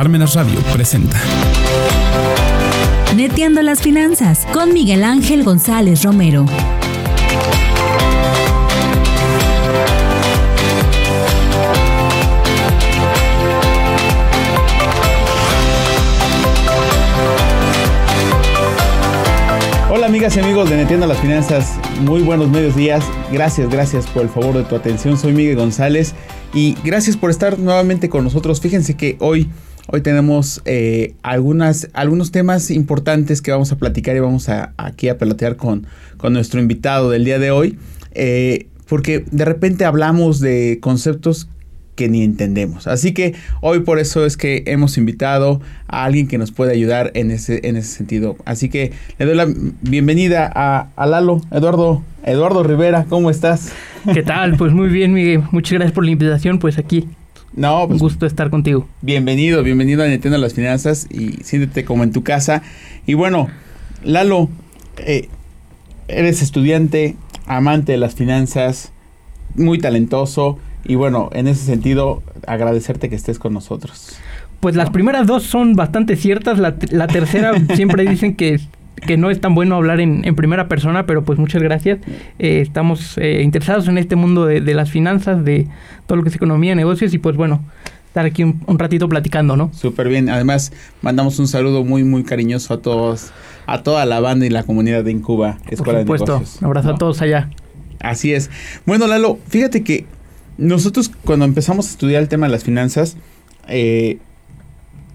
Parmenas Radio presenta. Neteando las finanzas con Miguel Ángel González Romero. Hola amigas y amigos de Netiendo las Finanzas, muy buenos medios días. Gracias, gracias por el favor de tu atención. Soy Miguel González y gracias por estar nuevamente con nosotros. Fíjense que hoy, hoy tenemos eh, algunas, algunos temas importantes que vamos a platicar y vamos a, aquí a pelotear con, con nuestro invitado del día de hoy. Eh, porque de repente hablamos de conceptos que ni entendemos. Así que hoy por eso es que hemos invitado a alguien que nos puede ayudar en ese, en ese sentido. Así que le doy la bienvenida a, a Lalo, Eduardo, Eduardo Rivera, ¿cómo estás? ¿Qué tal? Pues muy bien, Miguel. Muchas gracias por la invitación. Pues aquí. No, pues, Un gusto estar contigo. Bienvenido, bienvenido a Nintendo las Finanzas y siéntete como en tu casa. Y bueno, Lalo, eh, eres estudiante, amante de las finanzas, muy talentoso. Y bueno, en ese sentido, agradecerte que estés con nosotros. Pues las primeras dos son bastante ciertas. La, la tercera siempre dicen que, que no es tan bueno hablar en, en primera persona, pero pues muchas gracias. Eh, estamos eh, interesados en este mundo de, de, las finanzas, de todo lo que es economía, negocios y pues bueno, estar aquí un, un ratito platicando, ¿no? Súper bien. Además, mandamos un saludo muy, muy cariñoso a todos, a toda la banda y la comunidad de Incuba, Escuela Por supuesto. de Negocios. Un abrazo ¿no? a todos allá. Así es. Bueno, Lalo, fíjate que nosotros cuando empezamos a estudiar el tema de las finanzas, eh,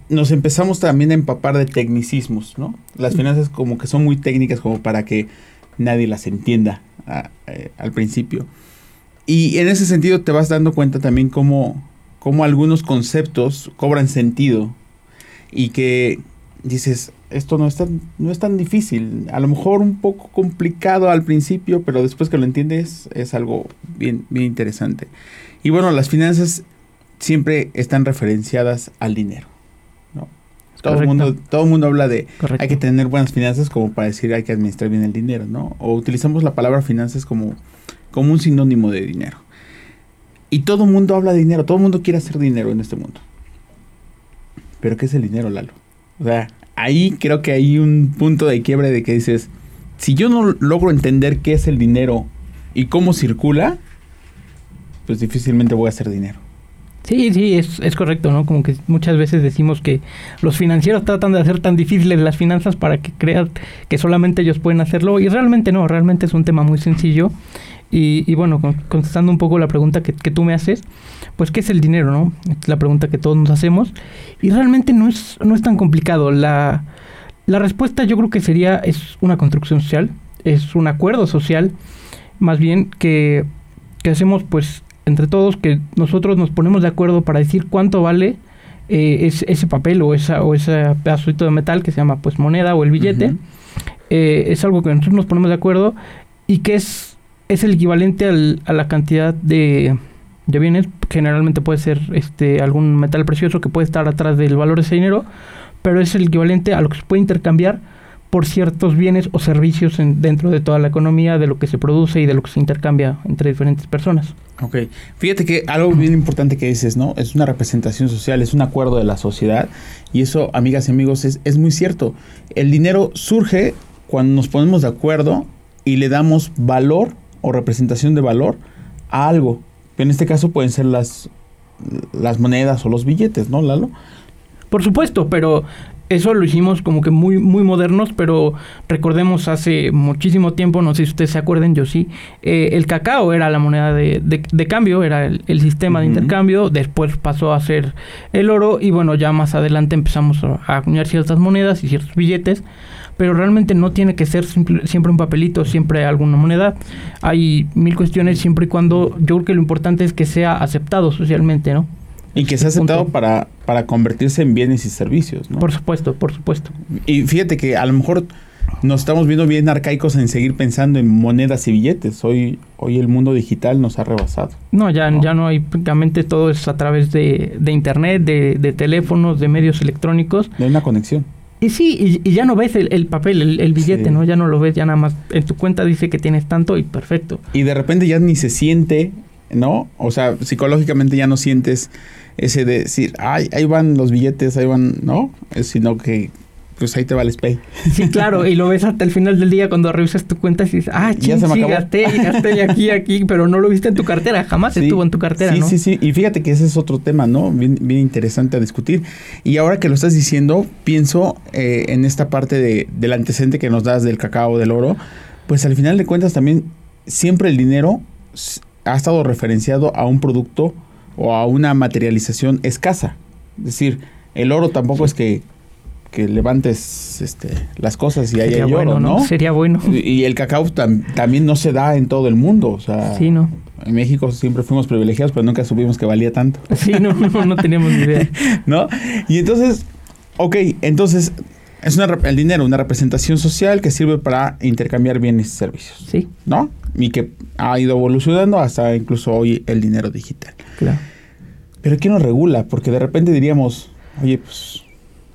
nos empezamos también a empapar de tecnicismos, ¿no? Las finanzas como que son muy técnicas como para que nadie las entienda a, eh, al principio. Y en ese sentido te vas dando cuenta también cómo, cómo algunos conceptos cobran sentido y que dices, esto no es, tan, no es tan difícil, a lo mejor un poco complicado al principio, pero después que lo entiendes es algo bien, bien interesante. Y bueno, las finanzas siempre están referenciadas al dinero. Todo, el mundo, todo mundo habla de Correcto. hay que tener buenas finanzas como para decir hay que administrar bien el dinero, ¿no? O utilizamos la palabra finanzas como, como un sinónimo de dinero. Y todo el mundo habla de dinero, todo el mundo quiere hacer dinero en este mundo. Pero ¿qué es el dinero, Lalo? O sea, ahí creo que hay un punto de quiebre de que dices, si yo no logro entender qué es el dinero y cómo circula, pues difícilmente voy a hacer dinero. Sí, sí, es, es correcto, ¿no? Como que muchas veces decimos que los financieros tratan de hacer tan difíciles las finanzas para que crean que solamente ellos pueden hacerlo y realmente no, realmente es un tema muy sencillo. Y, y bueno, con, contestando un poco la pregunta que, que, tú me haces, pues ¿qué es el dinero, no? Es la pregunta que todos nos hacemos y realmente no es, no es tan complicado. La, la respuesta yo creo que sería, es una construcción social, es un acuerdo social, más bien que, que hacemos pues entre todos que nosotros nos ponemos de acuerdo para decir cuánto vale eh, es, ese papel o esa o ese pedacito de metal que se llama pues moneda o el billete. Uh -huh. eh, es algo que nosotros nos ponemos de acuerdo y que es, es el equivalente al, a la cantidad de, de bienes. Generalmente puede ser este algún metal precioso que puede estar atrás del valor de ese dinero, pero es el equivalente a lo que se puede intercambiar por ciertos bienes o servicios en, dentro de toda la economía, de lo que se produce y de lo que se intercambia entre diferentes personas. Ok, fíjate que algo bien importante que dices, ¿no? Es una representación social, es un acuerdo de la sociedad y eso, amigas y amigos, es, es muy cierto. El dinero surge cuando nos ponemos de acuerdo y le damos valor o representación de valor a algo. En este caso pueden ser las, las monedas o los billetes, ¿no, Lalo? Por supuesto, pero eso lo hicimos como que muy muy modernos, pero recordemos hace muchísimo tiempo, no sé si ustedes se acuerden, yo sí, eh, el cacao era la moneda de, de, de cambio, era el, el sistema uh -huh. de intercambio, después pasó a ser el oro y bueno, ya más adelante empezamos a acuñar ciertas monedas y ciertos billetes, pero realmente no tiene que ser simple, siempre un papelito, siempre alguna moneda. Hay mil cuestiones siempre y cuando yo creo que lo importante es que sea aceptado socialmente, ¿no? Y que sea aceptado para, para convertirse en bienes y servicios, ¿no? Por supuesto, por supuesto. Y fíjate que a lo mejor nos estamos viendo bien arcaicos en seguir pensando en monedas y billetes. Hoy, hoy el mundo digital nos ha rebasado. No, ya no, ya no hay, prácticamente todo es a través de, de internet, de, de, teléfonos, de medios electrónicos. De una conexión. Y sí, y, y ya no ves el, el papel, el, el billete, sí. ¿no? Ya no lo ves, ya nada más en tu cuenta dice que tienes tanto y perfecto. Y de repente ya ni se siente, ¿no? O sea, psicológicamente ya no sientes ese de decir, ay, ahí van los billetes, ahí van, ¿no? Sino que pues ahí te va el SPAY. Sí, claro, y lo ves hasta el final del día cuando revisas tu cuenta y dices, ah, ching, se me sí, gasté, gasté aquí, aquí, pero no lo viste en tu cartera, jamás Sí, estuvo en tu cartera, sí, ¿no? Sí, sí, y fíjate que ese es otro tema, ¿no? Bien, bien interesante a discutir. Y ahora que lo estás diciendo, pienso eh, en esta parte de, del antecedente que nos das del cacao, del oro, pues al final de cuentas también siempre el dinero ha estado referenciado a un producto o a una materialización escasa. Es decir, el oro tampoco es que, que levantes este, las cosas y ahí Sería hay bueno, oro, ¿no? ¿no? Sería bueno. Y el cacao tam- también no se da en todo el mundo, o sea... Sí, ¿no? En México siempre fuimos privilegiados, pero nunca supimos que valía tanto, Sí, no, no, no teníamos ni idea. ¿no? Y entonces, ok, entonces es una, el dinero, una representación social que sirve para intercambiar bienes y servicios, Sí, ¿no? Y que ha ido evolucionando hasta incluso hoy el dinero digital. claro. Pero ¿quién nos regula? Porque de repente diríamos, oye, pues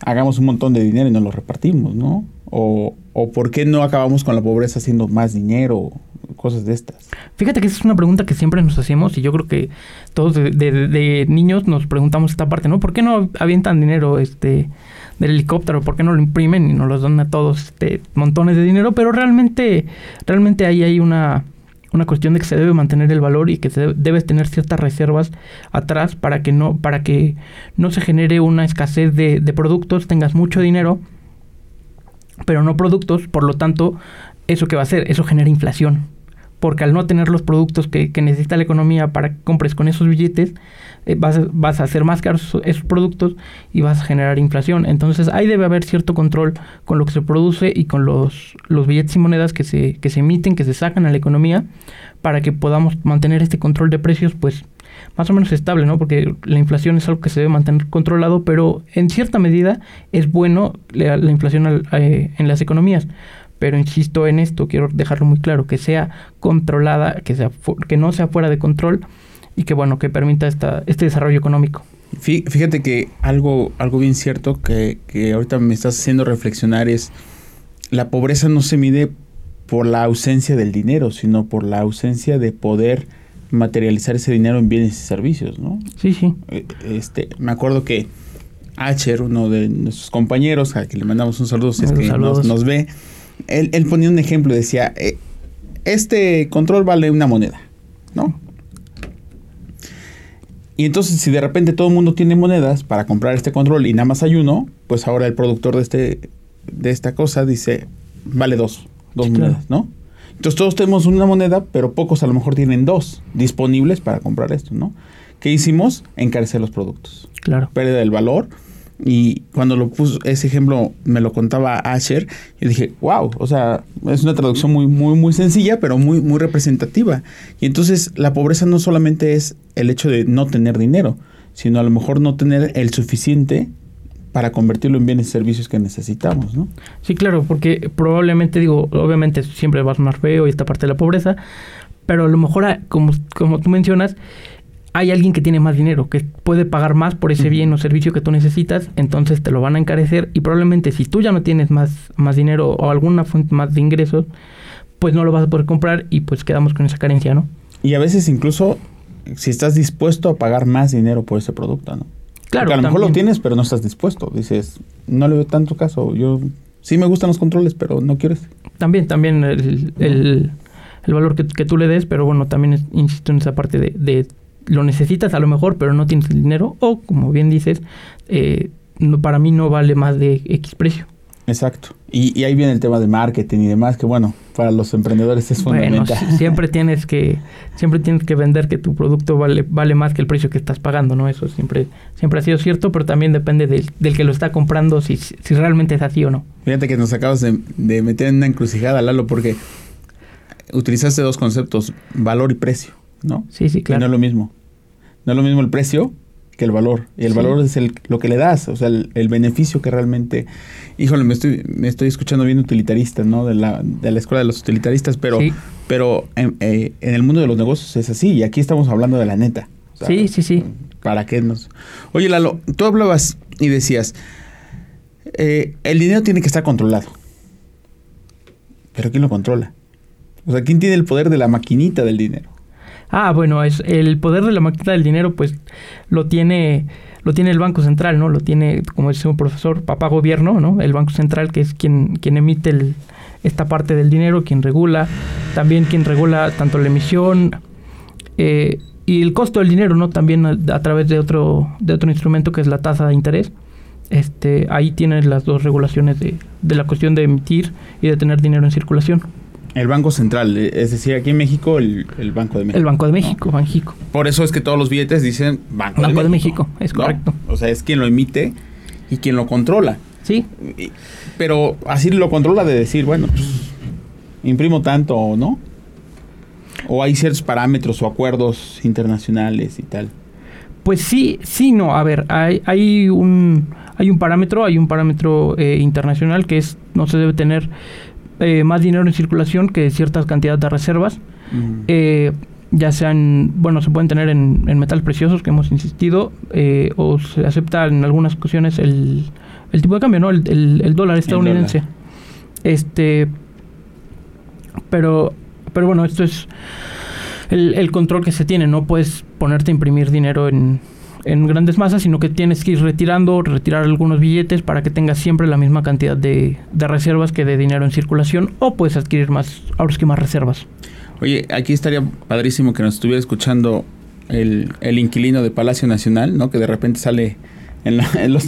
hagamos un montón de dinero y nos lo repartimos, ¿no? O, o ¿por qué no acabamos con la pobreza haciendo más dinero? Cosas de estas. Fíjate que esa es una pregunta que siempre nos hacemos y yo creo que todos de, de- de niños nos preguntamos esta parte, ¿no? ¿Por qué no avientan dinero este del helicóptero? ¿Por qué no lo imprimen y nos los dan a todos este, montones de dinero? Pero realmente, realmente ahí hay una, una cuestión de que se debe mantener el valor y que se debe, debes tener ciertas reservas atrás para que no, para que no se genere una escasez de, de productos, tengas mucho dinero, pero no productos, por lo tanto, ¿eso qué va a hacer? Eso genera inflación porque al no tener los productos que, que necesita la economía para que compres con esos billetes, eh, vas, vas a hacer más caros esos, productos y vas a generar inflación. Entonces ahí debe haber cierto control con lo que se produce y con los, los billetes y monedas que se, que se emiten, que se sacan a la economía, para que podamos mantener este control de precios, pues más o menos estable, ¿no? Porque la inflación es algo que se debe mantener controlado, pero en cierta medida es bueno la, la inflación al, eh, en las economías pero insisto en esto, quiero dejarlo muy claro, que sea controlada, que, sea que no sea fuera de control y que bueno, que permita esta, este desarrollo económico. Fíjate que algo, algo bien cierto que, que ahorita me estás haciendo reflexionar es la pobreza no se mide por la ausencia del dinero, sino por la ausencia de poder materializar ese dinero en bienes y servicios, ¿no? Sí, sí. Este, me acuerdo que Acher, uno de nuestros compañeros, a que le mandamos un saludo si es que nos, nos ve, él, él, ponía un ejemplo, decía, eh, este control vale una moneda, ¿no? Y entonces si de repente todo el mundo tiene monedas para comprar este control y nada más hay uno, pues ahora el productor de, este, de esta cosa dice, vale dos, dos sí, monedas, claro. ¿no? Entonces todos tenemos una moneda, pero pocos a lo mejor tienen dos disponibles para comprar esto, ¿no? ¿Qué hicimos? Encarecer los productos. Claro. Pérdida del valor. Y cuando lo puso, ese ejemplo me lo contaba Asher, yo dije, wow, o sea, es una traducción muy, muy, muy sencilla, pero muy, muy representativa. Y entonces la pobreza no solamente es el hecho de no tener dinero, sino a lo mejor no tener el suficiente para convertirlo en bienes y servicios que necesitamos, ¿no? Sí, claro, porque probablemente, digo, obviamente siempre va a sonar feo y esta parte de la pobreza, pero a lo mejor, como, como tú mencionas, hay alguien que tiene más dinero, que puede pagar más por ese bien o servicio que tú necesitas, entonces te lo van a encarecer y probablemente si tú ya no tienes más, más dinero o alguna fuente más de ingresos, pues no lo vas a poder comprar y pues quedamos con esa carencia, ¿no? Y a veces incluso si estás dispuesto a pagar más dinero por ese producto, ¿no? Claro. Porque a lo mejor lo tienes, pero no estás dispuesto. Dices, no le veo tanto caso. Yo sí me gustan los controles, pero no quieres. También, también el, el, el valor que, que, tú le des, pero bueno, también es, insisto en esa parte de, de lo necesitas a lo mejor, pero no tienes el dinero, o como bien dices, eh, no, para mí no vale más de X precio. Exacto. Y, y, ahí viene el tema de marketing y demás, que bueno, para los emprendedores es bueno, fundamental. siempre tienes que, siempre tienes que vender que tu producto vale, vale más que el precio que estás pagando, ¿no? Eso siempre, siempre ha sido cierto, pero también depende del, del que lo está comprando, si, si realmente es así o no. Fíjate que nos acabas de, de meter en una encrucijada, Lalo, porque utilizaste dos conceptos, valor y precio, ¿no? Sí, sí, claro. Y no es lo mismo. No es lo mismo el precio que el valor. Y el sí. valor es el, lo que le das, o sea, el, el, beneficio que realmente... Híjole, me estoy, me estoy escuchando bien utilitaristas, ¿no? De la, de la escuela de los utilitaristas, pero, sí. pero en, eh, en, el mundo de los negocios es así, y aquí estamos hablando de la neta. O sea, sí, sí, sí. ¿Para qué nos...? Oye, Lalo, tú hablabas y decías, eh, el dinero tiene que estar controlado. ¿Pero quién lo controla? O sea, ¿quién tiene el poder de la maquinita del dinero? Ah, bueno, es el poder de la maqueta del dinero, pues lo tiene lo tiene el Banco Central, ¿no? Lo tiene, como dice un profesor, papá gobierno, ¿no? El Banco Central, que es quien, quien emite el, esta parte del dinero, quien regula, también quien regula tanto la emisión eh, y el costo del dinero, ¿no? También a, través de otro, de otro instrumento que es la tasa de interés. Este, ahí tienes las dos regulaciones de, de la cuestión de emitir y de tener dinero en circulación. El Banco Central, eh, es decir, aquí en México, el, Banco de México. El Banco de México, Banjico. Por eso es que todos los billetes dicen Banco, de, México. es correcto. O sea, es quien lo emite y quien lo controla. Sí. Pero así lo controla de decir, bueno, pues, imprimo tanto o no. O hay ciertos parámetros o acuerdos internacionales y tal. Pues sí, sí, no. A ver, hay, hay un hay un parámetro, hay un parámetro eh, internacional que es no se debe tener eh, más dinero en circulación que ciertas cantidades de reservas. Eh, ya sean, bueno, se pueden tener en, en metales preciosos, que hemos insistido, eh, o se acepta en algunas ocasiones el, el tipo de cambio, ¿no? El, el, dólar estadounidense. Este, pero, pero bueno, esto es el, el control que se tiene, no puedes ponerte a imprimir dinero en, en grandes masas, sino que tienes que ir retirando, retirar algunos billetes para que tengas siempre la misma cantidad de, reservas que de dinero en circulación o puedes adquirir más, ahora es que más reservas. Oye, aquí estaría padrísimo que nos estuviera escuchando el, el inquilino de Palacio Nacional, ¿no? Que de repente sale en, los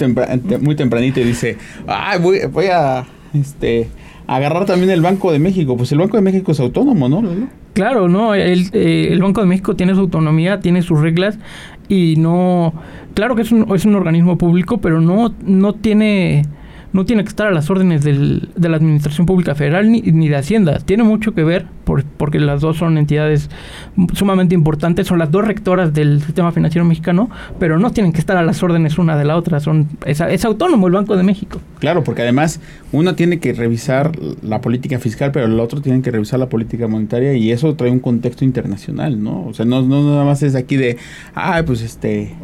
muy tempranito y dice, ay, voy, voy a este, agarrar también el Banco de México. Pues el Banco de México es autónomo, ¿no? Claro, no, el, eh, el, Banco de México tiene su autonomía, tiene sus reglas y no, claro que es un, es un organismo público, pero no, no tiene no tiene que estar a las órdenes del, de la Administración Pública Federal ni, ni, de Hacienda. Tiene mucho que ver por, porque las dos son entidades sumamente importantes, son las dos rectoras del sistema financiero mexicano, pero no tienen que estar a las órdenes una de la otra. Son, es, es autónomo el Banco de México. Claro, porque además uno tiene que revisar la política fiscal, pero el otro tiene que revisar la política monetaria y eso trae un contexto internacional, ¿no? O sea, no, no nada más es aquí de, ah, pues este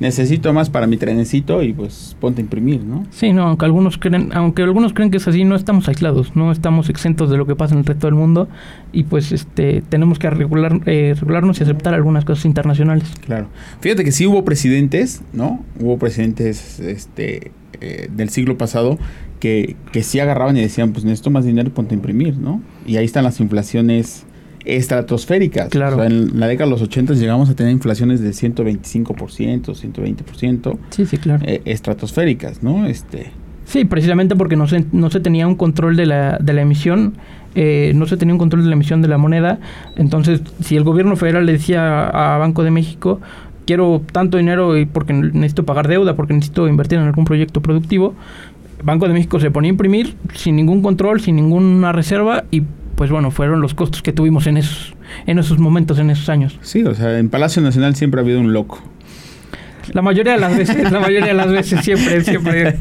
necesito más para mi trenecito y pues ponte a imprimir, ¿no? Sí, no, aunque algunos creen, aunque algunos creen que es así, no estamos aislados, no estamos exentos de lo que pasa en el resto del mundo y pues este tenemos que regular, eh, regularnos y aceptar algunas cosas internacionales. Claro. Fíjate que sí hubo presidentes, ¿no? Hubo presidentes este eh, del siglo pasado que, que sí agarraban y decían, pues necesito más dinero ponte a imprimir, ¿no? Y ahí están las inflaciones estratosféricas. Claro. en la década de los 80 llegamos a tener inflaciones de 125%, 120%. Sí, sí, claro. Eh, estratosféricas, ¿no? Este. Sí, precisamente porque no se, no se tenía un control de la, de la emisión, eh, no se tenía un control de la emisión de la moneda. Entonces, si el gobierno federal le decía a Banco de México, quiero tanto dinero y porque necesito pagar deuda, porque necesito invertir en algún proyecto productivo, Banco de México se ponía a imprimir sin ningún control, sin ninguna reserva y pues bueno, fueron los costos que tuvimos en esos, en esos momentos, en esos años. Sí, o sea, en Palacio Nacional siempre ha habido un loco. La mayoría de las veces, la mayoría de las veces, siempre, siempre.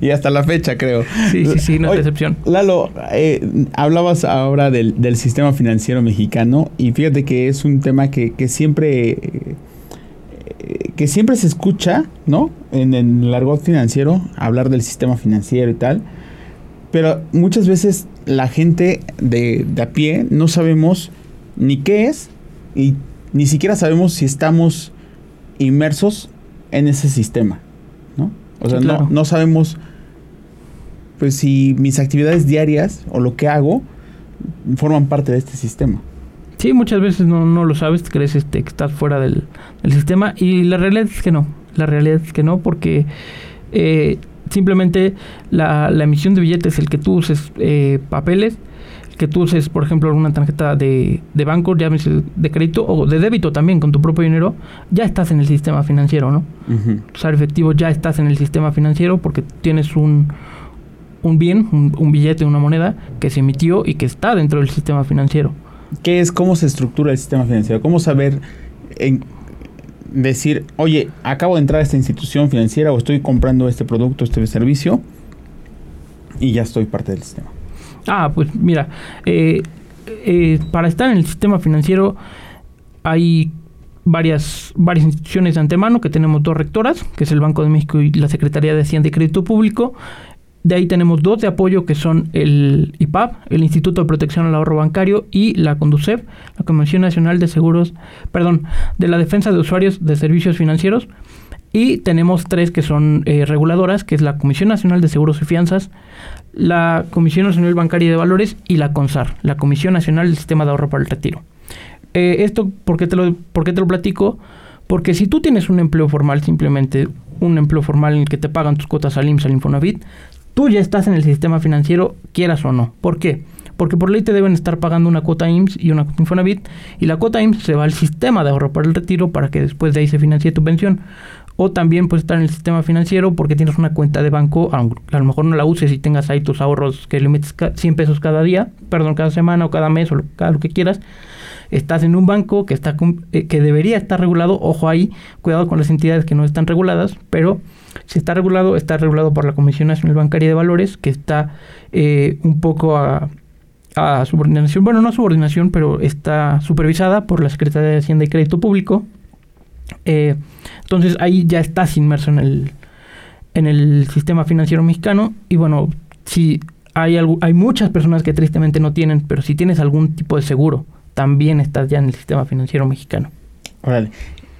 y hasta la fecha, creo. Sí, sí, sí, no es excepción. Lalo, eh, hablabas ahora del, sistema financiero mexicano y fíjate que es un tema que, que siempre... Eh, que siempre se escucha, ¿no? En el argot financiero, hablar del sistema financiero y tal. Pero muchas veces la gente de, de, a pie no sabemos ni qué es y ni siquiera sabemos si estamos inmersos en ese sistema, ¿no? O sea, no, no sabemos pues si mis actividades diarias o lo que hago forman parte de este sistema. Sí, muchas veces no, no lo sabes, crees este, que estás fuera del, del, sistema y la realidad es que no, la realidad es que no porque eh, simplemente la, la, emisión de billetes, el que tú uses eh, papeles, el que tú uses, por ejemplo, alguna tarjeta de, de banco, llámese de crédito o de débito también con tu propio dinero, ya estás en el sistema financiero, ¿no? Usar efectivo ya estás en el sistema financiero porque tienes un, un bien, un, un billete, una moneda que se emitió y que está dentro del sistema financiero. ¿Qué es? ¿Cómo se estructura el sistema financiero? ¿Cómo saber en decir, oye, acabo de entrar a esta institución financiera o estoy comprando este producto, este servicio y ya estoy parte del sistema. Ah, pues mira, eh, eh, para estar en el sistema financiero hay varias, varias instituciones de antemano, que tenemos dos rectoras, que es el Banco de México y la Secretaría de Hacienda y Crédito Público. De ahí tenemos dos de apoyo que son el IPAP, el Instituto de Protección al Ahorro Bancario, y la CONDUCEF, la Comisión Nacional de Seguros, perdón, de la Defensa de Usuarios de Servicios Financieros. Y tenemos tres que son eh, reguladoras, que es la Comisión Nacional de Seguros y Fianzas, la Comisión Nacional Bancaria de Valores y la CONSAR, la Comisión Nacional del Sistema de Ahorro para el Retiro. Eh, esto, ¿por qué, te lo, ¿por te lo platico? Porque si tú tienes un empleo formal, simplemente un empleo formal en el que te pagan tus cuotas al IMSS, al Infonavit, tú ya estás en el sistema financiero, quieras o no. ¿Por qué? Porque por ley te deben estar pagando una cuota IMSS y una Infonavit, y la cuota IMSS se va al sistema de ahorro para el retiro para que después de ahí se financie tu pensión. O también puedes estar en el sistema financiero porque tienes una cuenta de banco, a lo mejor no la uses y tengas ahí tus ahorros que le metes 100 pesos cada día, perdón, cada semana o cada mes o cada lo que quieras. Estás en un banco que, está, eh, que debería estar regulado, ojo ahí, cuidado con las entidades que no están reguladas, pero si está regulado, está regulado por la Comisión Nacional Bancaria de Valores, que está eh, un poco a, a subordinación, bueno, no a subordinación, pero está supervisada por la Secretaría de Hacienda y Crédito Público. Eh, entonces ahí ya estás inmerso en el, en el sistema financiero mexicano y bueno, si hay, algo, hay muchas personas que tristemente no tienen, pero si tienes algún tipo de seguro, también estás ya en el sistema financiero mexicano. Órale.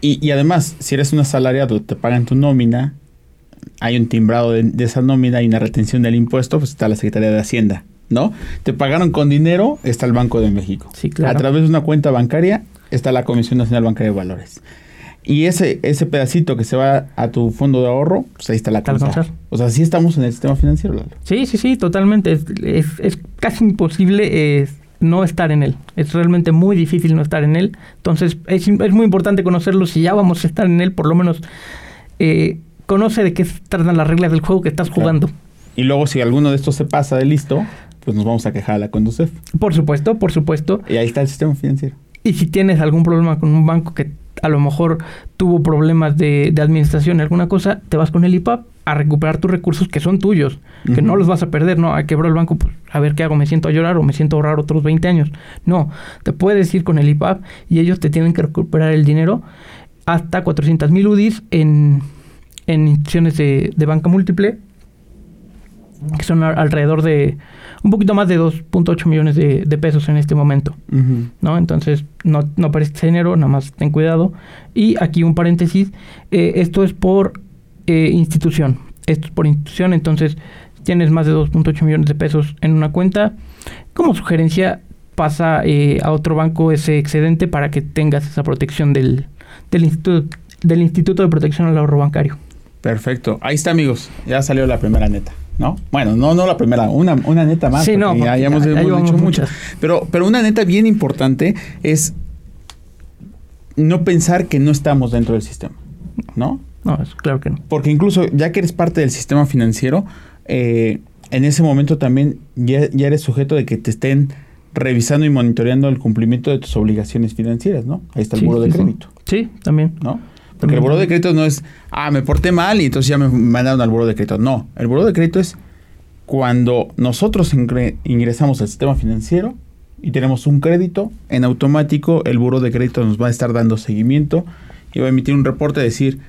Y, y además, si eres un asalariado, te pagan tu nómina, hay un timbrado de, esa nómina y una retención del impuesto, pues está la Secretaría de Hacienda, ¿no? Te pagaron con dinero, está el Banco de México. Sí, claro. A través de una cuenta bancaria está la Comisión Nacional Bancaria de Valores. Y ese, ese pedacito que se va a tu fondo de ahorro, pues ahí está la CONSAR. O sea, sí estamos en el sistema financiero, Lalo. Sí, sí, sí, totalmente. Es, es, casi imposible no estar en él. Es realmente muy difícil no estar en él. Entonces, es, es muy importante conocerlo. Si ya vamos a estar en él, por lo menos eh, conoce de qué tratan las reglas del juego que estás jugando. Y luego si alguno de estos se pasa de listo, pues nos vamos a quejar a la Conducef. Por supuesto, por supuesto. Y ahí está el sistema financiero. Y si tienes algún problema con un banco que a lo mejor tuvo problemas de, de administración, alguna cosa, te vas con el IPAP a recuperar tus recursos que son tuyos, que no los vas a perder, no, a quebrar el banco, pues a ver qué hago, me siento a llorar o me siento a ahorrar otros 20 años. No, te puedes ir con el IPAP y ellos te tienen que recuperar el dinero hasta 400 mil UDIs en en instituciones de, banca múltiple, que son alrededor de un poquito más de 2.8 millones de, pesos en este momento. ¿no? Entonces, no, no aparece ese dinero, nada más ten cuidado. Y aquí un paréntesis, eh, esto es por eh, institución. Esto es por institución, entonces tienes más de 2.8 millones de pesos en una cuenta. Como sugerencia, pasa eh, a otro banco ese excedente para que tengas esa protección del, del, instituto, del Instituto de Protección al Ahorro Bancario. Perfecto. Ahí está, amigos. Ya salió la primera neta. ¿No? Bueno, no, no la primera, una, una neta más. Sí, no, ya, hemos, dicho muchas. Pero, pero una neta bien importante es no pensar que no estamos dentro del sistema. ¿No? No, es claro que no. Porque incluso ya que eres parte del sistema financiero, eh, en ese momento también ya, ya, eres sujeto de que te estén revisando y monitoreando el cumplimiento de tus obligaciones financieras, ¿no? Ahí está el muro de crédito. Sí. también. ¿No? Porque el buro de crédito no es, ah, me porté mal y entonces ya me mandaron al buro de crédito. No, el buro de crédito es cuando nosotros ingresamos al sistema financiero y tenemos un crédito, en automático el buro de crédito nos va a estar dando seguimiento y va a emitir un reporte de decir,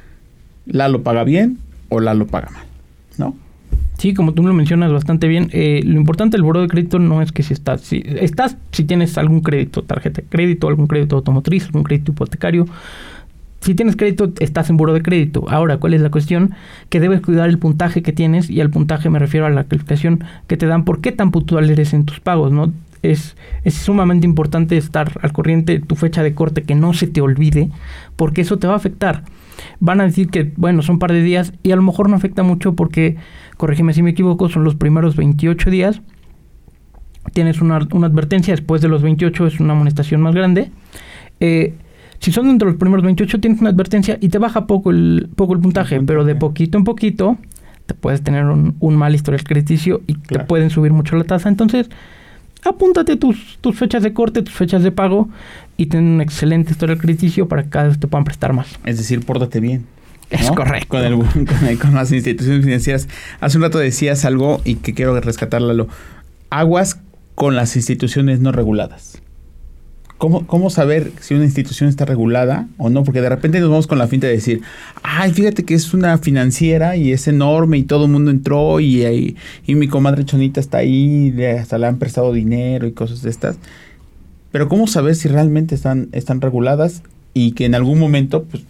la lo paga bien o la lo paga mal, ¿no? Sí, como tú lo mencionas bastante bien, eh, lo importante del buro de crédito no es que si estás, si estás, si tienes algún crédito, tarjeta de crédito, algún crédito automotriz, algún crédito hipotecario, si tienes crédito, estás en buro de crédito. Ahora, ¿cuál es la cuestión? Que debes cuidar el puntaje que tienes, y al puntaje me refiero a la calificación que te dan, por qué tan puntual eres en tus pagos, ¿no? Es, es sumamente importante estar al corriente de tu fecha de corte, que no se te olvide, porque eso te va a afectar. Van a decir que, bueno, son un par de días, y a lo mejor no afecta mucho porque, corrígeme si me equivoco, son los primeros 28 días. Tienes una, una advertencia, después de los 28 es una amonestación más grande. Eh, si son dentro de los primeros 28, tienes una advertencia y te baja poco el, poco el puntaje, pero de poquito en poquito te puedes tener un, mal historial crediticio y te pueden subir mucho la tasa. Entonces, apúntate tus, tus fechas de corte, tus fechas de pago y ten un excelente historial crediticio para que cada vez te puedan prestar más. Es decir, pórtate bien. Es correcto. Con, con, las instituciones financieras. Hace un rato decías algo y que quiero rescatarlo. Aguas con las instituciones no reguladas ¿cómo, ¿cómo saber si una institución está regulada o no? Porque de repente nos vamos con la finta de decir, ay, fíjate que es una financiera y es enorme y todo el mundo entró y, y, y mi comadre Chonita está ahí, hasta le han prestado dinero y cosas de estas. Pero ¿cómo saber si realmente están, están reguladas y que en algún momento pues,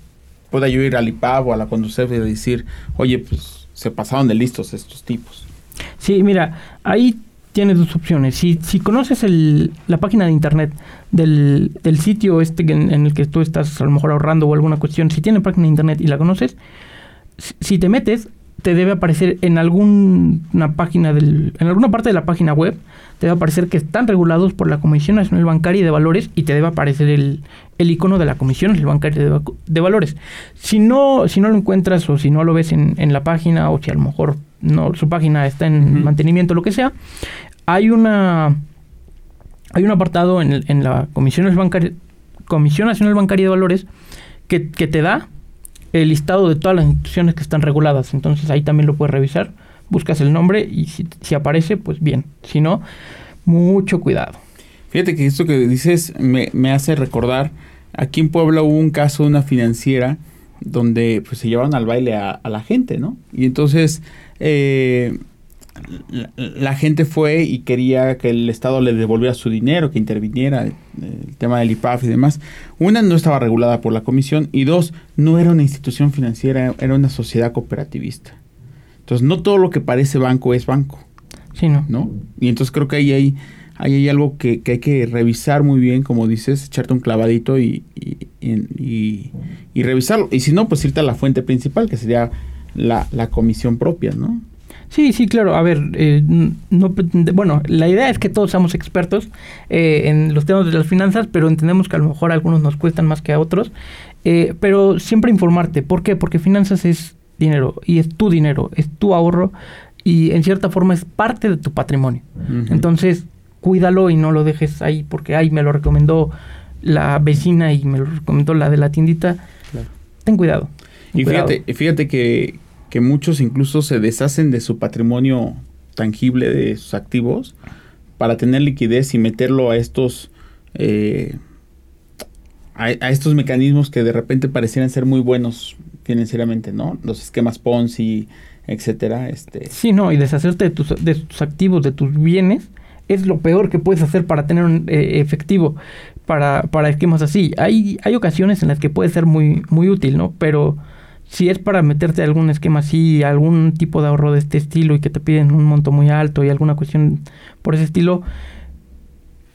pueda yo ir al IPAB o a la Conducef y decir, oye, pues se pasaron de listos estos tipos? Sí, mira, ahí tienes dos opciones. Si, si conoces el, la página de internet del, sitio este en, en, el que tú estás a lo mejor ahorrando o alguna cuestión, si tiene página de internet y la conoces, si, si te metes, te debe aparecer en alguna página del, en alguna parte de la página web, te debe aparecer que están regulados por la Comisión Nacional Bancaria de Valores y te debe aparecer el, el icono de la Comisión Nacional Bancaria de, de, Valores. Si no, si no lo encuentras o si no lo ves en, en la página o si a lo mejor no, su página está en uh -huh. mantenimiento, lo que sea, hay una hay un apartado en, en la Comisión Nacional Bancaria de Valores que, que te da el listado de todas las instituciones que están reguladas. Entonces ahí también lo puedes revisar. Buscas el nombre y si, si aparece, pues bien. Si no, mucho cuidado. Fíjate que esto que dices me, me, hace recordar, aquí en Puebla hubo un caso de una financiera donde pues se llevaron al baile a, a la gente, ¿no? Y entonces eh, la, la, gente fue y quería que el Estado le devolviera su dinero, que interviniera el, el tema del IPAF y demás. Una, no estaba regulada por la comisión y dos, no era una institución financiera, era una sociedad cooperativista. Entonces, no todo lo que parece banco es banco. Sí, no. ¿no? Y entonces creo que ahí hay, ahí hay algo que, que hay que revisar muy bien, como dices, echarte un clavadito y, y, y, y, revisarlo. Y si no, pues irte a la fuente principal, que sería la, la comisión propia, ¿no? Sí, sí, claro. A ver, eh, no, bueno, la idea es que todos seamos expertos eh, en los temas de las finanzas, pero entendemos que a lo mejor a algunos nos cuestan más que a otros. Eh, pero siempre informarte. ¿Por qué? Porque finanzas es dinero y es tu dinero, es tu ahorro y en cierta forma es parte de tu patrimonio. Uh -huh. Entonces, cuídalo y no lo dejes ahí porque ahí me lo recomendó la vecina y me lo recomendó la de la tiendita. Claro. Ten cuidado. Ten y cuidado. fíjate, fíjate que que muchos incluso se deshacen de su patrimonio tangible, de sus activos, para tener liquidez y meterlo a estos eh, a, a, estos mecanismos que de repente parecieran ser muy buenos financieramente, ¿no? Los esquemas Ponzi, etcétera. Este. Sí, no, y deshacerte de tus, de tus activos, de tus bienes, es lo peor que puedes hacer para tener un eh, efectivo para, para esquemas así. Hay, hay ocasiones en las que puede ser muy, muy útil, ¿no? Pero si es para meterte a algún esquema así, algún tipo de ahorro de este estilo y que te piden un monto muy alto y alguna cuestión por ese estilo,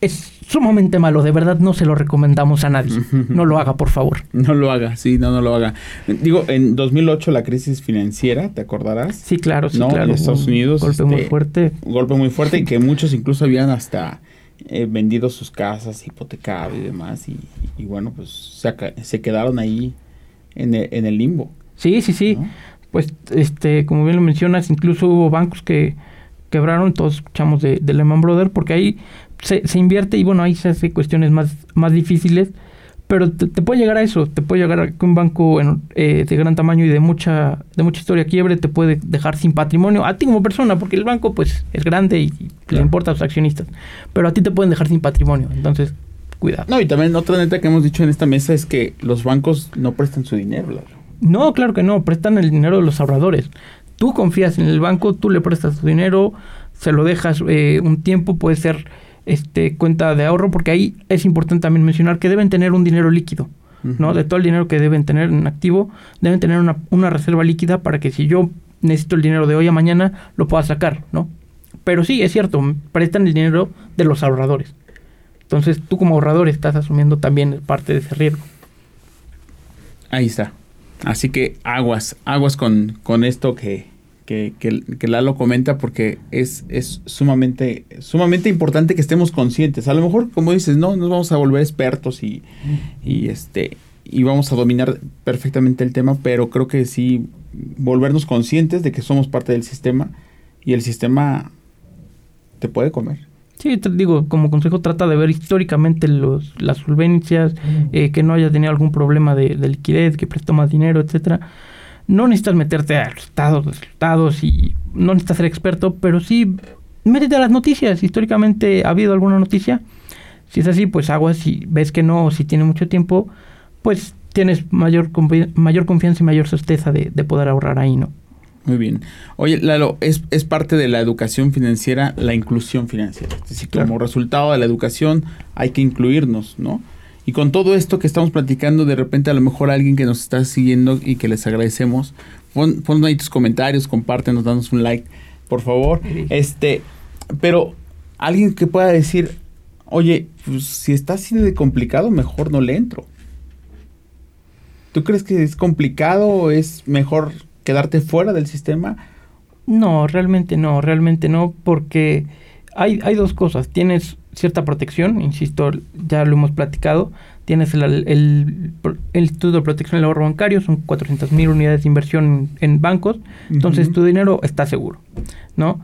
es sumamente malo. De verdad no se lo recomendamos a nadie. No lo haga, por favor. No lo haga, sí, no, no lo haga. Digo, en 2008 la crisis financiera, ¿te acordarás? Sí, claro, sí, ¿no? claro. En Estados Unidos. Un golpe este, muy fuerte. Un golpe muy fuerte y que muchos incluso habían hasta eh, vendido sus casas, hipotecado y demás. Y, y bueno, pues se, se quedaron ahí en el, en el limbo. Sí, sí, sí. ¿No? Pues, este, como bien lo mencionas, incluso hubo bancos que quebraron, todos escuchamos de, de Lehman Brothers, porque ahí se, se, invierte y bueno, ahí se hace cuestiones más, más difíciles, pero te, te puede llegar a eso, te puede llegar a que un banco en, eh, de gran tamaño y de mucha, de mucha historia quiebre te puede dejar sin patrimonio, a ti como persona, porque el banco pues es grande y, y claro. le importa a sus accionistas, pero a ti te pueden dejar sin patrimonio, entonces cuidado. No, y también otra neta que hemos dicho en esta mesa es que los bancos no prestan su dinero. No, claro que no, prestan el dinero de los ahorradores. Tú confías en el banco, tú le prestas tu dinero, se lo dejas eh, un tiempo, puede ser este cuenta de ahorro, porque ahí es importante también mencionar que deben tener un dinero líquido, uh -huh. ¿no? De todo el dinero que deben tener en activo, deben tener una, una reserva líquida para que si yo necesito el dinero de hoy a mañana, lo pueda sacar, ¿no? Pero sí, es cierto, prestan el dinero de los ahorradores. Entonces tú como ahorrador estás asumiendo también parte de ese riesgo. Ahí está. Así que aguas, aguas con, con esto que, que, que, que, Lalo comenta porque es, es sumamente, sumamente importante que estemos conscientes. A lo mejor, como dices, no nos vamos a volver expertos y, y, este, y vamos a dominar perfectamente el tema, pero creo que sí volvernos conscientes de que somos parte del sistema y el sistema te puede comer. Sí, te digo, como consejo trata de ver históricamente los, las solvencias, eh, que no haya tenido algún problema de, de, liquidez, que prestó más dinero, etcétera. No necesitas meterte a resultados, resultados y no necesitas ser experto, pero sí métete a las noticias. Históricamente ha habido alguna noticia, Si es así, pues aguas, si ves que no, o si tiene mucho tiempo, pues tienes mayor, mayor confianza y mayor certeza de, de poder ahorrar ahí, ¿no? Muy bien. Oye, Lalo, es, es parte de la educación financiera la inclusión financiera. Es decir, como resultado de la educación hay que incluirnos, ¿no? Y con todo esto que estamos platicando, de repente a lo mejor alguien que nos está siguiendo y que les agradecemos, pon, pon ahí tus comentarios, compártenos, danos un like, por favor. Este, pero alguien que pueda decir, oye, pues si está así de complicado, mejor no le entro. ¿Tú crees que es complicado o es mejor quedarte fuera del sistema? No, realmente no, realmente no, porque hay, hay dos cosas. Tienes cierta protección, insisto, ya lo hemos platicado. Tienes el, el, Instituto de Protección del Ahorro Bancario, son 400 mil unidades de inversión en, bancos, entonces tu dinero está seguro, ¿no?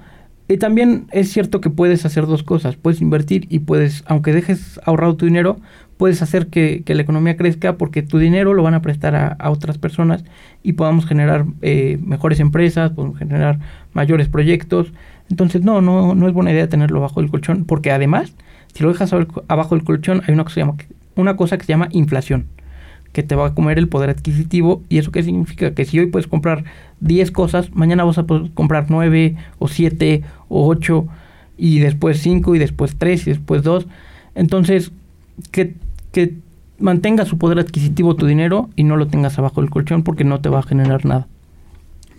Y también es cierto que puedes hacer dos cosas, puedes invertir y puedes, aunque dejes ahorrado tu dinero, puedes hacer que, la economía crezca porque tu dinero lo van a prestar a, otras personas y podamos generar eh, mejores empresas, podemos generar mayores proyectos. Entonces, no, no, no es buena idea tenerlo bajo el colchón porque además, si lo dejas abajo del colchón, hay una cosa, llama, una cosa que se llama inflación que te va a comer el poder adquisitivo. ¿Y eso qué significa? Que si hoy puedes comprar 10 cosas, mañana vas a poder comprar 9 o 7 o 8 y después 5 y después 3 y después 2. Entonces, que que mantenga su poder adquisitivo tu dinero y no lo tengas abajo del colchón porque no te va a generar nada.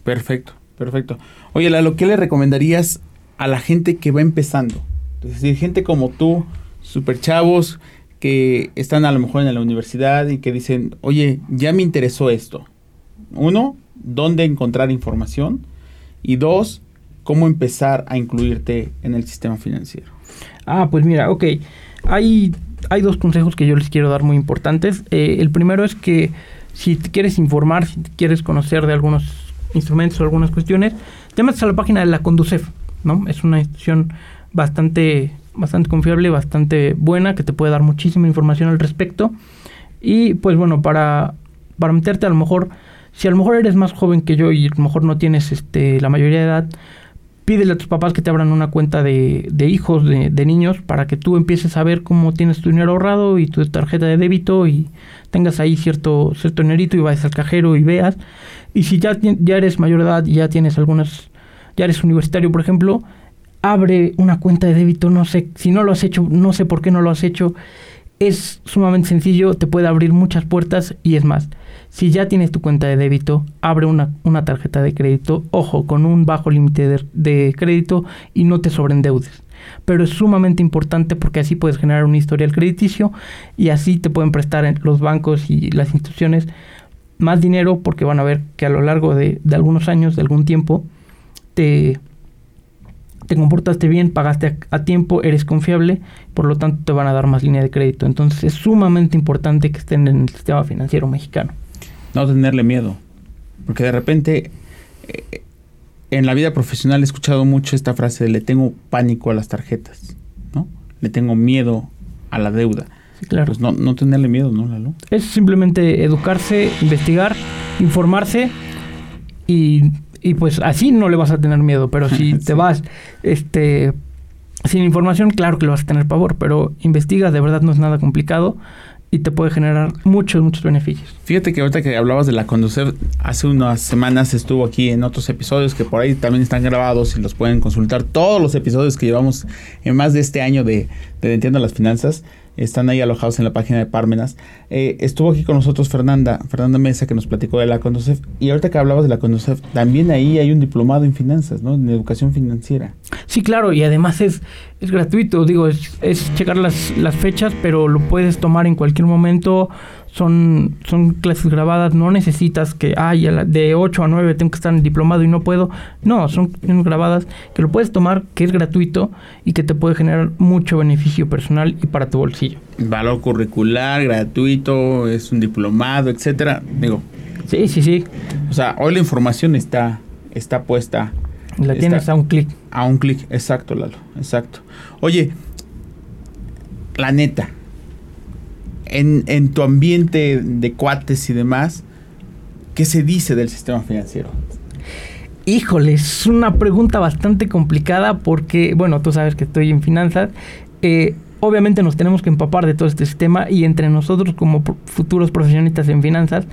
Perfecto, perfecto. Oye, Lalo, ¿qué le recomendarías a la gente que va empezando? Es decir, gente como tú, super chavos, que están a lo mejor en la universidad y que dicen, oye, ya me interesó esto. Uno, ¿dónde encontrar información? Y dos, ¿cómo empezar a incluirte en el sistema financiero? Ah, pues mira, ok. Hay hay dos consejos que yo les quiero dar muy importantes. Eh, el primero es que si te quieres informar, si quieres conocer de algunos instrumentos o algunas cuestiones, te metes a la página de la Conducef, ¿no? Es una institución bastante, bastante confiable, bastante buena, que te puede dar muchísima información al respecto. Y pues bueno, para, para meterte a lo mejor, si a lo mejor eres más joven que yo y a lo mejor no tienes este, la mayoría de edad, pídele a tus papás que te abran una cuenta de, de hijos, de, de, niños, para que tú empieces a ver cómo tienes tu dinero ahorrado y tu tarjeta de débito y tengas ahí cierto, cierto dinerito y vayas al cajero y veas. Y si ya, ya eres mayor de edad y ya tienes algunas, ya eres universitario, por ejemplo, abre una cuenta de débito, no sé, si no lo has hecho, no sé por qué no lo has hecho. Es sumamente sencillo, te puede abrir muchas puertas y es más si ya tienes tu cuenta de débito, abre una, una tarjeta de crédito, ojo, con un bajo límite de, de, crédito y no te sobreendeudes. Pero es sumamente importante porque así puedes generar un historial crediticio y así te pueden prestar los bancos y las instituciones más dinero porque van a ver que a lo largo de, de algunos años, de algún tiempo, te, te comportaste bien, pagaste a, tiempo, eres confiable, por lo tanto te van a dar más línea de crédito. Entonces es sumamente importante que estén en el sistema financiero mexicano no tenerle miedo. Porque de repente eh, en la vida profesional he escuchado mucho esta frase de le tengo pánico a las tarjetas, ¿no? Le tengo miedo a la deuda. Sí, claro. Pues no, no tenerle miedo, ¿no, Lalo? Es simplemente educarse, investigar, informarse y, y pues así no le vas a tener miedo. Pero si te vas este sin información, claro que lo vas a tener pavor, pero investiga, de verdad no es nada complicado y te puede generar muchos, muchos beneficios. Fíjate que ahorita que hablabas de la conducir, hace unas semanas estuvo aquí en otros episodios que por ahí también están grabados y los pueden consultar. Todos los episodios que llevamos en más de este año de, de Entiendo las Finanzas están ahí alojados en la página de Parmenas. Eh, estuvo aquí con nosotros Fernanda, Fernanda Mesa, que nos platicó de la Conducef. Y ahorita que hablabas de la Conducef, también ahí hay un diplomado en finanzas, ¿no? En educación financiera. Sí, claro, y además es, es gratuito. Digo, es, es checar las, las fechas, pero lo puedes tomar en cualquier momento son, son clases grabadas, no necesitas que, ay, de 8 a 9 tengo que estar en diplomado y no puedo. No, son grabadas que lo puedes tomar, que es gratuito y que te puede generar mucho beneficio personal y para tu bolsillo. Valor curricular, gratuito, es un diplomado, etcétera. Digo. Sí, sí, sí. O sea, hoy la información está, está puesta. La tienes a un clic. A un clic, exacto, Lalo, exacto. Oye, la neta, en, tu ambiente de cuates y demás, ¿qué se dice del sistema financiero? Híjole, es una pregunta bastante complicada porque, bueno, tú sabes que estoy en finanzas. Eh, obviamente nos tenemos que empapar de todo este sistema y entre nosotros como futuros profesionistas en finanzas,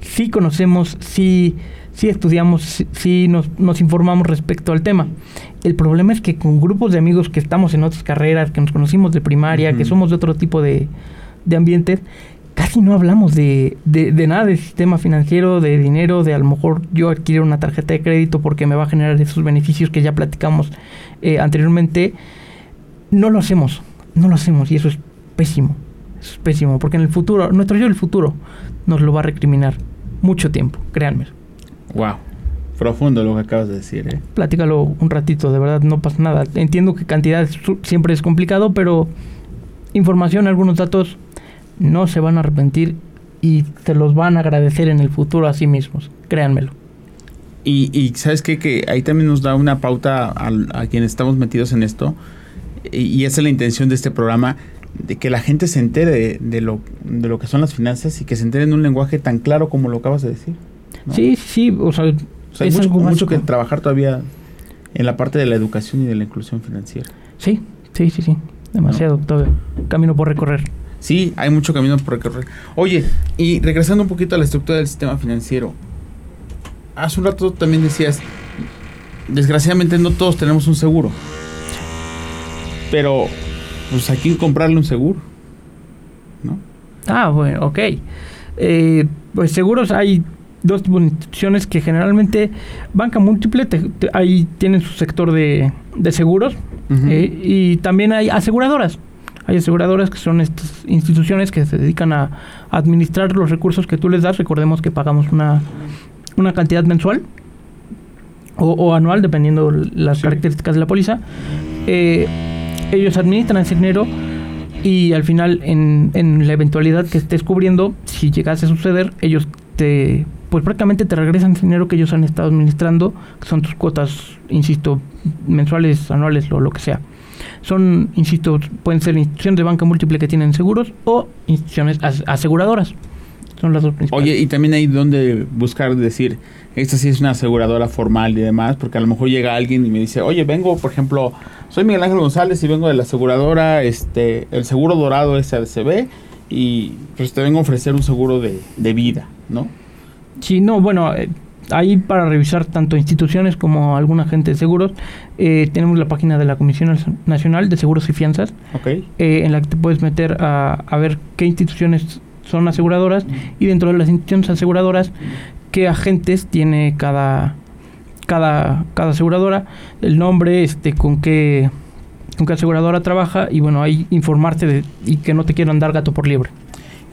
sí conocemos, sí, sí estudiamos, sí, nos, nos, informamos respecto al tema. El problema es que con grupos de amigos que estamos en otras carreras, que nos conocimos de primaria, que somos de otro tipo de, de ambientes, casi no hablamos de, de, nada de sistema financiero, de dinero, de a lo mejor yo adquirir una tarjeta de crédito porque me va a generar esos beneficios que ya platicamos eh, anteriormente. No lo hacemos no lo hacemos y eso es pésimo. es pésimo, porque en el futuro, nuestro yo del futuro nos lo va a recriminar mucho tiempo, créanme. Wow. Profundo lo que acabas de decir, ¿eh? Platícalo un ratito, de verdad, no pasa nada. Entiendo que cantidad siempre es complicado, pero información, algunos datos no se van a arrepentir y te los van a agradecer en el futuro a sí mismos, créanmelo. Y, y sabes qué? que ahí también nos da una pauta a, a quienes estamos metidos en esto y esa es la intención de este programa, de que la gente se entere de, lo, de lo que son las finanzas y que se entere en un lenguaje tan claro como lo acabas de decir. Sí, sí, o sea, hay mucho, mucho que trabajar todavía en la parte de la educación y de la inclusión financiera. Sí, sí, sí, sí, demasiado, todo camino por recorrer. Sí, hay mucho camino por recorrer. Oye, y regresando un poquito a la estructura del sistema financiero, hace un rato también decías, desgraciadamente no todos tenemos un seguro. Pero, pues aquí comprarle un seguro, ¿no? Ah, bueno, ok. Eh, pues seguros hay dos tipos de instituciones que generalmente banca múltiple ahí tienen su sector de, seguros eh, y también hay aseguradoras hay aseguradoras que son estas instituciones que se dedican a administrar los recursos que tú les das. Recordemos que pagamos una, una cantidad mensual o, anual dependiendo las características de la póliza. Eh, ellos administran ese dinero y al final en, en la eventualidad que estés cubriendo, si llegase a suceder, ellos te pues prácticamente te regresan el dinero que ellos han estado administrando, que son tus cuotas, insisto, mensuales, anuales, o lo que sea. Son, insisto, pueden ser instituciones de banca múltiple que tienen seguros o instituciones aseguradoras. Son las dos principales. Oye, y también hay donde buscar decir, esta sí es una aseguradora formal y demás, porque a lo mejor llega alguien y me dice, oye, vengo, por ejemplo, soy Miguel Ángel González y vengo de la aseguradora, este, el seguro dorado SADCB, y pues te vengo a ofrecer un seguro de, vida, ¿no? Sí, no, bueno, eh, ahí para revisar tanto instituciones como alguna gente de seguros, eh, tenemos la página de la Comisión Nacional de Seguros y Fianzas, okay. Eh, en la que te puedes meter a, a ver qué instituciones son aseguradoras y dentro de las instituciones aseguradoras qué agentes tiene cada, cada, cada aseguradora, el nombre, este, con qué, con qué aseguradora trabaja y bueno, ahí informarte de, y que no te quieran dar gato por liebre.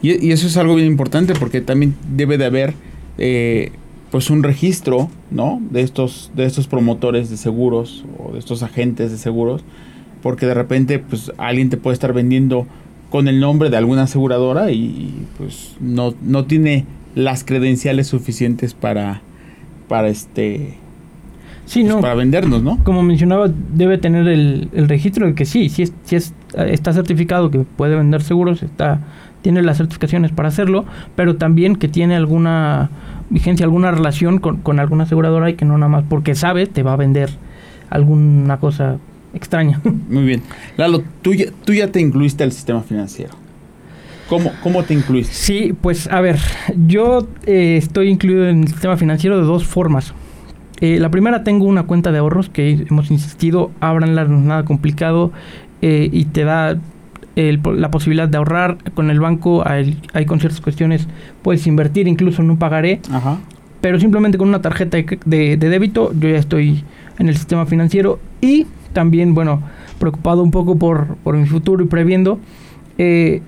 Y, eso es algo bien importante porque también debe de haber eh, pues un registro, ¿no? De estos, de estos promotores de seguros o de estos agentes de seguros, porque de repente pues alguien te puede estar vendiendo con el nombre de alguna aseguradora y, pues no, no tiene las credenciales suficientes para, para este sí, pues, para vendernos, ¿no? Como mencionaba, debe tener el, el registro de que sí, si, es, si es, está certificado que puede vender seguros, está tiene las certificaciones para hacerlo, pero también que tiene alguna vigencia, alguna relación con, con alguna aseguradora y que no nada más porque sabe te va a vender alguna cosa extraña. Muy bien. Lalo, tú ya, tú ya te incluiste al sistema financiero. ¿Cómo, ¿Cómo, te incluiste? Sí, pues a ver, yo eh, estoy incluido en el sistema financiero de dos formas. Eh, la primera, tengo una cuenta de ahorros que hemos insistido, abranla, no es nada complicado eh, y te da la posibilidad de ahorrar con el banco. Hay, con ciertas cuestiones, puedes invertir incluso no pagaré. Ajá. Pero simplemente con una tarjeta de, de débito, yo ya estoy en el sistema financiero y también, bueno, preocupado un poco por, por mi futuro y previendo. Eh,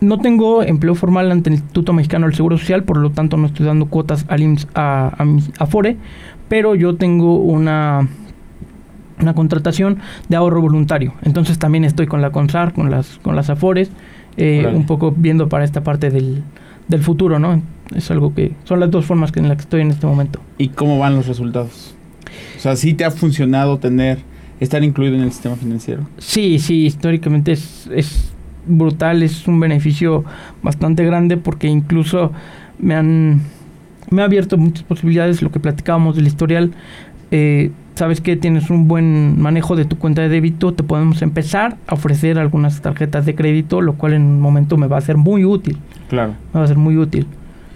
no tengo empleo formal ante el Instituto Mexicano del Seguro Social, por lo tanto no estoy dando cuotas al IMSS a, a, FORE, pero yo tengo una, una contratación de ahorro voluntario. Entonces también estoy con la CONSAR, con las, con las AFORES, eh, un poco viendo para esta parte del, del futuro, ¿no? Es algo que son las dos formas que en las que estoy en este momento. ¿Y cómo van los resultados? O sea, ¿sí te ha funcionado tener estar incluido en el sistema financiero. Sí, sí, históricamente es, es brutal, es un beneficio bastante grande porque incluso me han me ha abierto muchas posibilidades, lo que platicábamos del historial, eh, sabes que tienes un buen manejo de tu cuenta de débito, te podemos empezar a ofrecer algunas tarjetas de crédito, lo cual en un momento me va a ser muy útil. Claro. Me va a ser muy útil.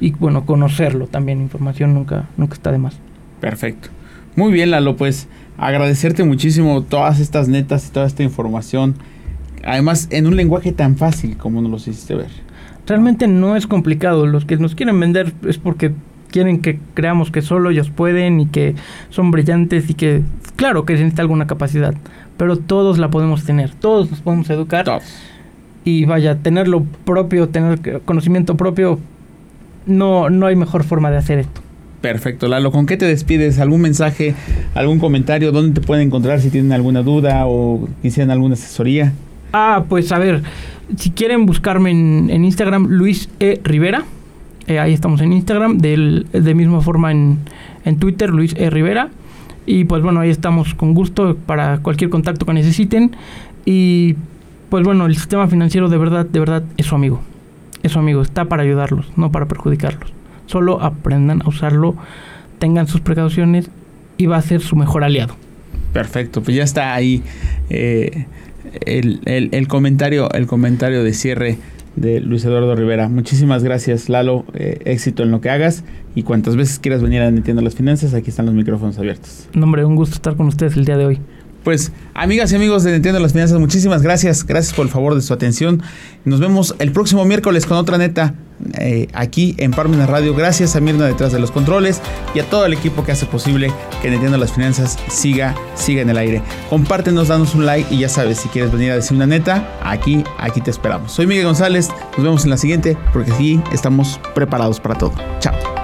Y bueno, conocerlo también, información nunca, nunca está de más. Perfecto. Muy bien, Lalo, pues agradecerte muchísimo todas estas netas y toda esta información. Además, en un lenguaje tan fácil como nos los hiciste ver. Realmente no es complicado. Los que nos quieren vender es porque quieren que creamos que solo ellos pueden y que son brillantes y que, claro que se necesita alguna capacidad, pero todos la podemos tener, todos nos podemos educar. Todos. Y vaya, tener lo propio, tener conocimiento propio, no, no hay mejor forma de hacer esto. Perfecto, Lalo. ¿Con qué te despides? ¿Algún mensaje, algún comentario? ¿Dónde te pueden encontrar si tienen alguna duda o quisieran alguna asesoría? Ah, pues a ver, si quieren buscarme en, en Instagram, Luis E. Rivera. Eh, ahí estamos en Instagram. Del, de misma forma en, en Twitter, Luis E. Rivera. Y pues bueno, ahí estamos con gusto para cualquier contacto que necesiten. Y pues bueno, el sistema financiero de verdad, de verdad es su amigo. Es su amigo, está para ayudarlos, no para perjudicarlos. Solo aprendan a usarlo, tengan sus precauciones y va a ser su mejor aliado. Perfecto, pues ya está ahí eh, el, el, el comentario, el comentario de cierre de Luis Eduardo Rivera. Muchísimas gracias, Lalo. Eh, éxito en lo que hagas y cuantas veces quieras venir a Entiendo las Finanzas, aquí están los micrófonos abiertos. No, hombre, un gusto estar con ustedes el día de hoy. Pues, amigas y amigos de Entiendo las Finanzas, muchísimas gracias. Gracias por el favor de su atención. Nos vemos el próximo miércoles con otra neta eh, aquí en Parmenas Radio. Gracias a Mirna detrás de los controles y a todo el equipo que hace posible que Entiendo las Finanzas siga, siga en el aire. Compártenos, danos un like y ya sabes, si quieres venir a decir una neta, aquí, aquí te esperamos. Soy Miguel González. Nos vemos en la siguiente porque aquí estamos preparados para todo. Chao.